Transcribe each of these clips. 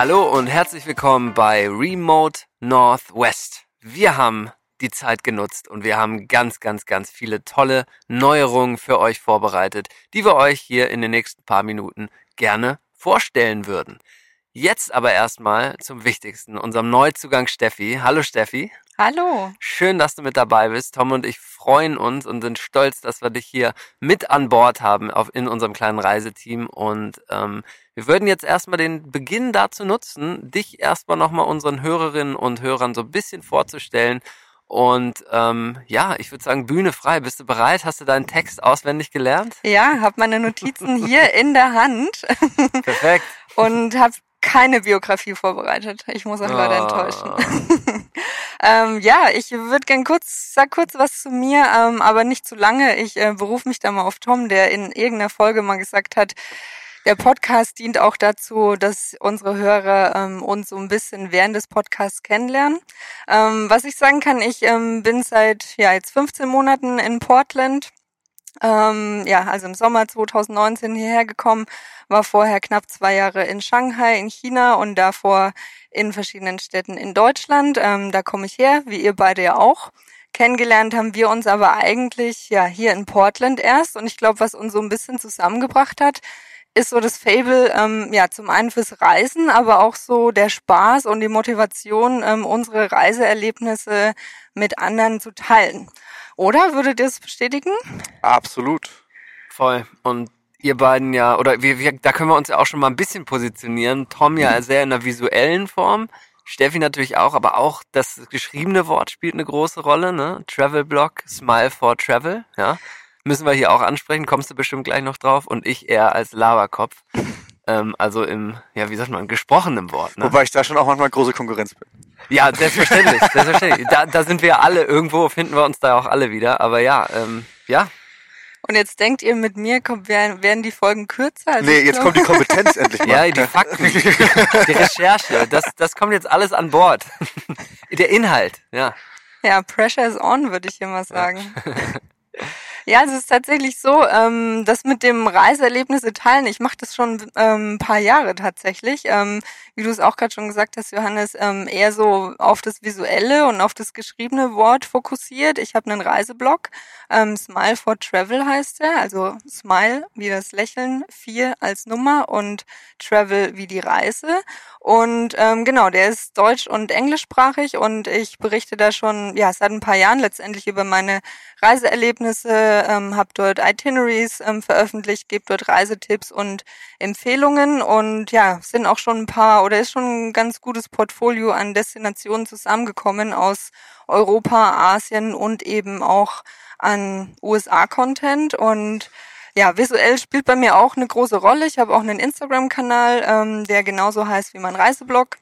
Hallo und herzlich willkommen bei Remote Northwest. Wir haben die Zeit genutzt und wir haben ganz, ganz, ganz viele tolle Neuerungen für euch vorbereitet, die wir euch hier in den nächsten paar Minuten gerne vorstellen würden. Jetzt aber erstmal zum Wichtigsten, unserem Neuzugang Steffi. Hallo Steffi. Hallo. Schön, dass du mit dabei bist. Tom und ich freuen uns und sind stolz, dass wir dich hier mit an Bord haben auf, in unserem kleinen Reiseteam. Und ähm, wir würden jetzt erstmal den Beginn dazu nutzen, dich erstmal nochmal unseren Hörerinnen und Hörern so ein bisschen vorzustellen. Und ähm, ja, ich würde sagen, Bühne frei. Bist du bereit? Hast du deinen Text auswendig gelernt? Ja, habe meine Notizen hier in der Hand. Perfekt. und habe keine Biografie vorbereitet. Ich muss euch leider Ah. enttäuschen. ähm, ja, ich würde gern kurz, sag kurz was zu mir, ähm, aber nicht zu lange. Ich äh, berufe mich da mal auf Tom, der in irgendeiner Folge mal gesagt hat, der Podcast dient auch dazu, dass unsere Hörer ähm, uns so ein bisschen während des Podcasts kennenlernen. Ähm, was ich sagen kann, ich ähm, bin seit ja jetzt 15 Monaten in Portland. Ähm, ja, also im Sommer 2019 hierher gekommen, war vorher knapp zwei Jahre in Shanghai in China und davor in verschiedenen Städten in Deutschland. Ähm, da komme ich her, wie ihr beide ja auch. Kennengelernt haben wir uns aber eigentlich ja hier in Portland erst und ich glaube, was uns so ein bisschen zusammengebracht hat, ist so das Fable, ähm, ja, zum einen fürs Reisen, aber auch so der Spaß und die Motivation, ähm, unsere Reiseerlebnisse mit anderen zu teilen. Oder würdet ihr es bestätigen? Absolut. Voll. Und ihr beiden ja, oder wir, wir, da können wir uns ja auch schon mal ein bisschen positionieren. Tom ja sehr in der visuellen Form. Steffi natürlich auch, aber auch das geschriebene Wort spielt eine große Rolle, ne? Travel Blog, Smile for Travel, ja. Müssen wir hier auch ansprechen, kommst du bestimmt gleich noch drauf. Und ich eher als Laberkopf. Ähm, also im, ja, wie sagt man, gesprochenem Wort, ne? Wobei ich da schon auch manchmal große Konkurrenz bin. Ja, selbstverständlich, selbstverständlich. Da, da sind wir alle, irgendwo finden wir uns da auch alle wieder. Aber ja, ähm, ja, Und jetzt denkt ihr, mit mir kommt, werden, werden die Folgen kürzer? Also nee, jetzt kommt die Kompetenz endlich mal. Ja, die Fakten, die Recherche, das, das kommt jetzt alles an Bord. Der Inhalt, ja. Ja, Pressure is on, würde ich immer sagen. Ja, es ist tatsächlich so, ähm, das mit dem Reiseerlebnisse teilen, ich mache das schon ähm, ein paar Jahre tatsächlich. Ähm, wie du es auch gerade schon gesagt hast, Johannes, ähm, eher so auf das visuelle und auf das geschriebene Wort fokussiert. Ich habe einen Reiseblog, ähm, Smile for Travel heißt er, also Smile wie das Lächeln, vier als Nummer und Travel wie die Reise. Und ähm, genau, der ist deutsch- und englischsprachig und ich berichte da schon ja seit ein paar Jahren letztendlich über meine Reiseerlebnisse, ähm, habe dort Itineraries ähm, veröffentlicht, gebe dort Reisetipps und Empfehlungen und ja, sind auch schon ein paar oder ist schon ein ganz gutes Portfolio an Destinationen zusammengekommen aus Europa, Asien und eben auch an USA-Content und ja, visuell spielt bei mir auch eine große Rolle. Ich habe auch einen Instagram-Kanal, ähm, der genauso heißt wie mein Reiseblog.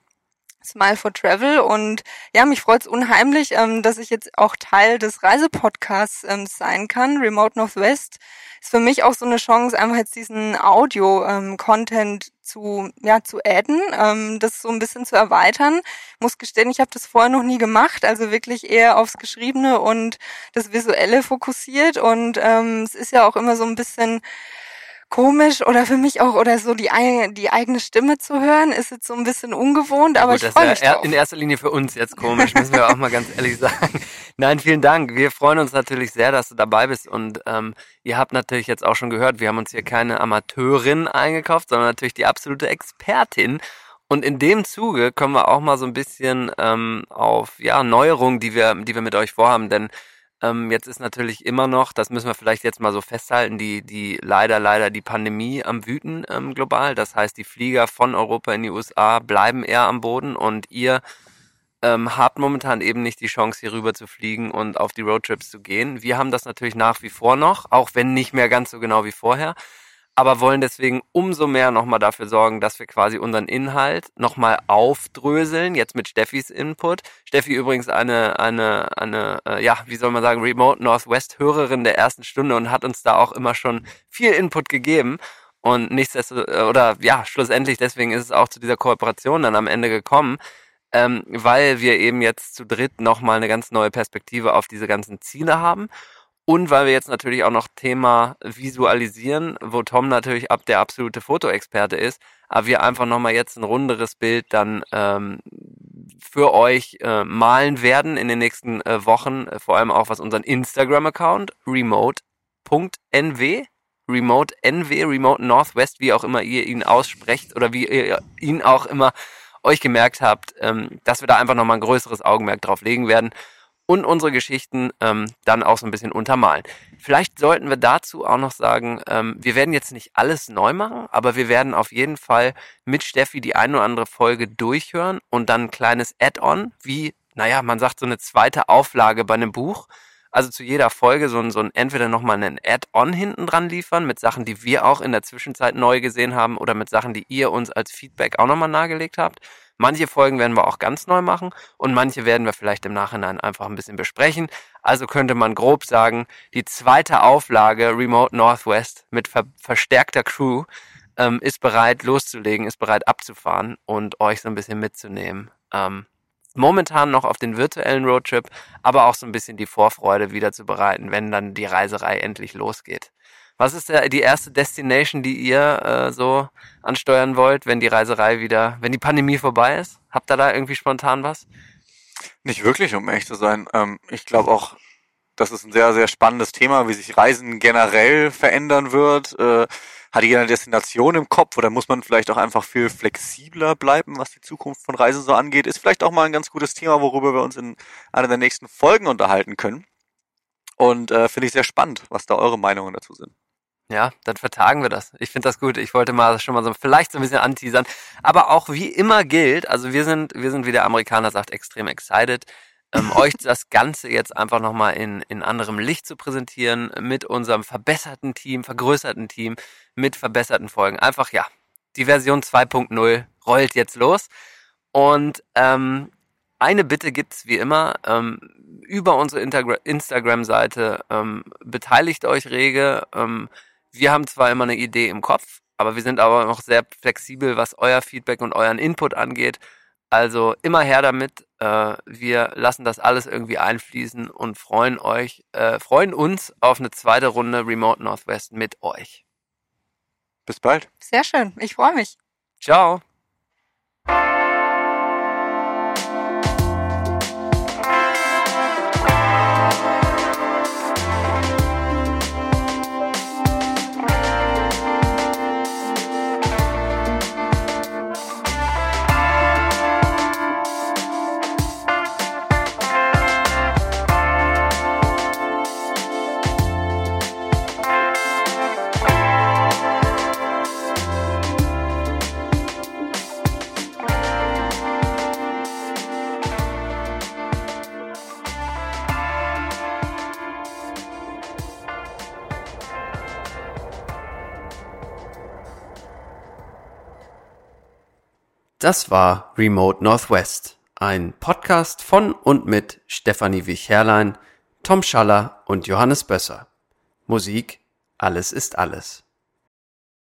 Smile for Travel und ja, mich freut's unheimlich, ähm, dass ich jetzt auch Teil des Reisepodcasts ähm, sein kann. Remote Northwest ist für mich auch so eine Chance, einfach jetzt diesen Audio-Content zu ja zu adden, ähm, das so ein bisschen zu erweitern. Muss gestehen, ich habe das vorher noch nie gemacht, also wirklich eher aufs Geschriebene und das Visuelle fokussiert und ähm, es ist ja auch immer so ein bisschen komisch oder für mich auch oder so die, die eigene Stimme zu hören, ist jetzt so ein bisschen ungewohnt, aber Gut, ich das freue ist mich ja drauf. in erster Linie für uns jetzt komisch, müssen wir auch mal ganz ehrlich sagen. Nein, vielen Dank. Wir freuen uns natürlich sehr, dass du dabei bist und ähm, ihr habt natürlich jetzt auch schon gehört, wir haben uns hier keine Amateurin eingekauft, sondern natürlich die absolute Expertin. Und in dem Zuge kommen wir auch mal so ein bisschen ähm, auf ja Neuerungen, die wir, die wir mit euch vorhaben, denn ähm, jetzt ist natürlich immer noch, das müssen wir vielleicht jetzt mal so festhalten, die, die leider, leider die Pandemie am Wüten ähm, global. Das heißt, die Flieger von Europa in die USA bleiben eher am Boden und ihr ähm, habt momentan eben nicht die Chance, hier rüber zu fliegen und auf die Roadtrips zu gehen. Wir haben das natürlich nach wie vor noch, auch wenn nicht mehr ganz so genau wie vorher, aber wollen deswegen umso mehr nochmal dafür sorgen, dass wir quasi unseren Inhalt nochmal aufdröseln, jetzt mit Steffis Input. Steffi übrigens eine, eine, eine, äh, ja, wie soll man sagen, Remote Northwest Hörerin der ersten Stunde und hat uns da auch immer schon viel Input gegeben. Und nichtsdestotrotz, oder ja, schlussendlich deswegen ist es auch zu dieser Kooperation dann am Ende gekommen, ähm, weil wir eben jetzt zu dritt nochmal eine ganz neue Perspektive auf diese ganzen Ziele haben Und weil wir jetzt natürlich auch noch Thema Visualisieren, wo Tom natürlich ab der absolute Fotoexperte ist, aber wir einfach nochmal jetzt ein runderes Bild dann ähm, für euch äh, malen werden in den nächsten äh, Wochen, vor allem auch was unseren Instagram-Account remote.nw Remote NW, Remote Northwest, wie auch immer ihr ihn aussprecht oder wie ihr ihn auch immer euch gemerkt habt, ähm, dass wir da einfach nochmal ein größeres Augenmerk drauf legen werden und unsere Geschichten ähm, dann auch so ein bisschen untermalen. Vielleicht sollten wir dazu auch noch sagen, ähm, wir werden jetzt nicht alles neu machen, aber wir werden auf jeden Fall mit Steffi die eine oder andere Folge durchhören und dann ein kleines Add-on, wie, naja, man sagt so eine zweite Auflage bei einem Buch. Also zu jeder Folge so ein, so ein entweder nochmal einen Add-on hinten dran liefern mit Sachen, die wir auch in der Zwischenzeit neu gesehen haben oder mit Sachen, die ihr uns als Feedback auch nochmal nahegelegt habt. Manche Folgen werden wir auch ganz neu machen und manche werden wir vielleicht im Nachhinein einfach ein bisschen besprechen. Also könnte man grob sagen, die zweite Auflage Remote Northwest mit ver verstärkter Crew ähm, ist bereit loszulegen, ist bereit abzufahren und euch so ein bisschen mitzunehmen. Ähm, momentan noch auf den virtuellen Roadtrip, aber auch so ein bisschen die Vorfreude wieder zu bereiten, wenn dann die Reiserei endlich losgeht. Was ist der, die erste Destination, die ihr äh, so ansteuern wollt, wenn die Reiserei wieder, wenn die Pandemie vorbei ist? Habt ihr da irgendwie spontan was? Nicht wirklich, um ehrlich zu sein. Ähm, ich glaube auch, das ist ein sehr, sehr spannendes Thema, wie sich Reisen generell verändern wird. Äh, hat jeder eine Destination im Kopf oder muss man vielleicht auch einfach viel flexibler bleiben, was die Zukunft von Reisen so angeht? Ist vielleicht auch mal ein ganz gutes Thema, worüber wir uns in einer der nächsten Folgen unterhalten können. Und äh, finde ich sehr spannend, was da eure Meinungen dazu sind. Ja, dann vertagen wir das. Ich finde das gut. Ich wollte mal schon mal so vielleicht so ein bisschen anteasern. Aber auch wie immer gilt, also wir sind, wir sind, wie der Amerikaner sagt, extrem excited, ähm, euch das Ganze jetzt einfach nochmal in, in anderem Licht zu präsentieren, mit unserem verbesserten Team, vergrößerten Team, mit verbesserten Folgen. Einfach, ja, die Version 2.0 rollt jetzt los. Und ähm, eine Bitte gibt's wie immer. Ähm, über unsere Instagram-Seite ähm, beteiligt euch rege. Ähm, wir haben zwar immer eine Idee im Kopf, aber wir sind aber noch sehr flexibel, was euer Feedback und euren Input angeht. Also immer her damit. Äh, wir lassen das alles irgendwie einfließen und freuen euch, äh, freuen uns auf eine zweite Runde Remote Northwest mit euch. Bis bald. Sehr schön. Ich freue mich. Ciao. Das war Remote Northwest, ein Podcast von und mit Stefanie Wich-Herrlein, Tom Schaller und Johannes Bösser. Musik Alles ist alles.